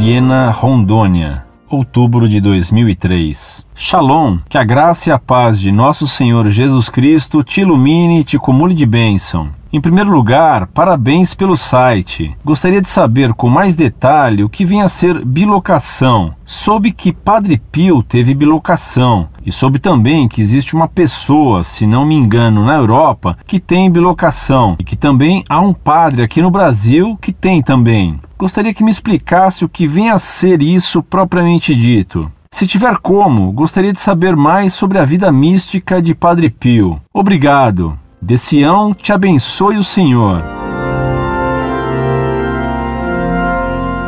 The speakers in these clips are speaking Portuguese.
Viena, Rondônia, outubro de 2003. Shalom, que a graça e a paz de nosso Senhor Jesus Cristo te ilumine e te cumule de bênção. Em primeiro lugar, parabéns pelo site. Gostaria de saber com mais detalhe o que vem a ser bilocação. Soube que Padre Pio teve bilocação e soube também que existe uma pessoa, se não me engano, na Europa que tem bilocação e que também há um padre aqui no Brasil que tem também. Gostaria que me explicasse o que vem a ser isso propriamente dito. Se tiver como, gostaria de saber mais sobre a vida mística de Padre Pio. Obrigado. De Sião te abençoe o Senhor.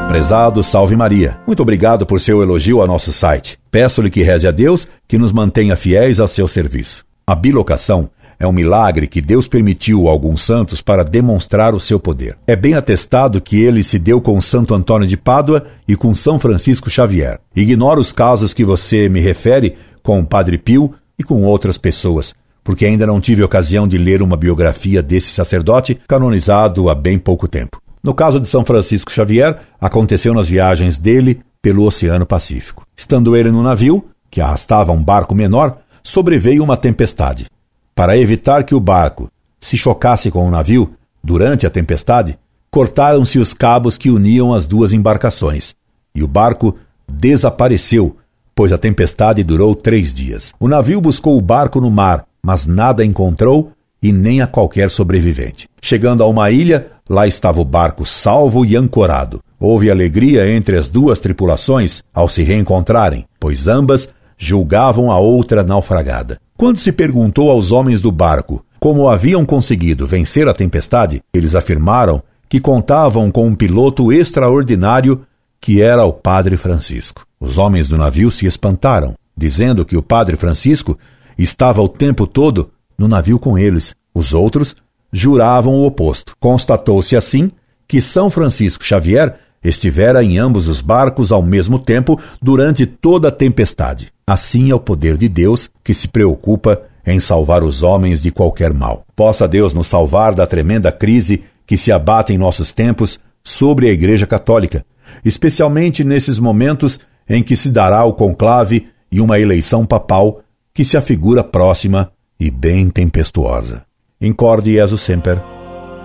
Prezado Salve Maria, muito obrigado por seu elogio ao nosso site. Peço-lhe que reze a Deus que nos mantenha fiéis a seu serviço. A bilocação é um milagre que Deus permitiu a alguns santos para demonstrar o seu poder. É bem atestado que ele se deu com Santo Antônio de Pádua e com São Francisco Xavier. Ignoro os casos que você me refere com o Padre Pio e com outras pessoas, porque ainda não tive ocasião de ler uma biografia desse sacerdote canonizado há bem pouco tempo. No caso de São Francisco Xavier, aconteceu nas viagens dele pelo Oceano Pacífico. Estando ele no navio, que arrastava um barco menor, sobreveio uma tempestade. Para evitar que o barco se chocasse com o navio durante a tempestade, cortaram-se os cabos que uniam as duas embarcações, e o barco desapareceu, pois a tempestade durou três dias. O navio buscou o barco no mar, mas nada encontrou e nem a qualquer sobrevivente. Chegando a uma ilha, lá estava o barco salvo e ancorado. Houve alegria entre as duas tripulações ao se reencontrarem, pois ambas julgavam a outra naufragada. Quando se perguntou aos homens do barco como haviam conseguido vencer a tempestade, eles afirmaram que contavam com um piloto extraordinário que era o Padre Francisco. Os homens do navio se espantaram, dizendo que o Padre Francisco estava o tempo todo no navio com eles. Os outros juravam o oposto. Constatou-se assim que São Francisco Xavier estivera em ambos os barcos ao mesmo tempo durante toda a tempestade. Assim é o poder de Deus que se preocupa em salvar os homens de qualquer mal. Possa Deus nos salvar da tremenda crise que se abate em nossos tempos sobre a Igreja Católica, especialmente nesses momentos em que se dará o conclave e uma eleição papal que se afigura próxima e bem tempestuosa. Incorde Jesus Semper,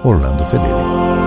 Orlando Fedeli.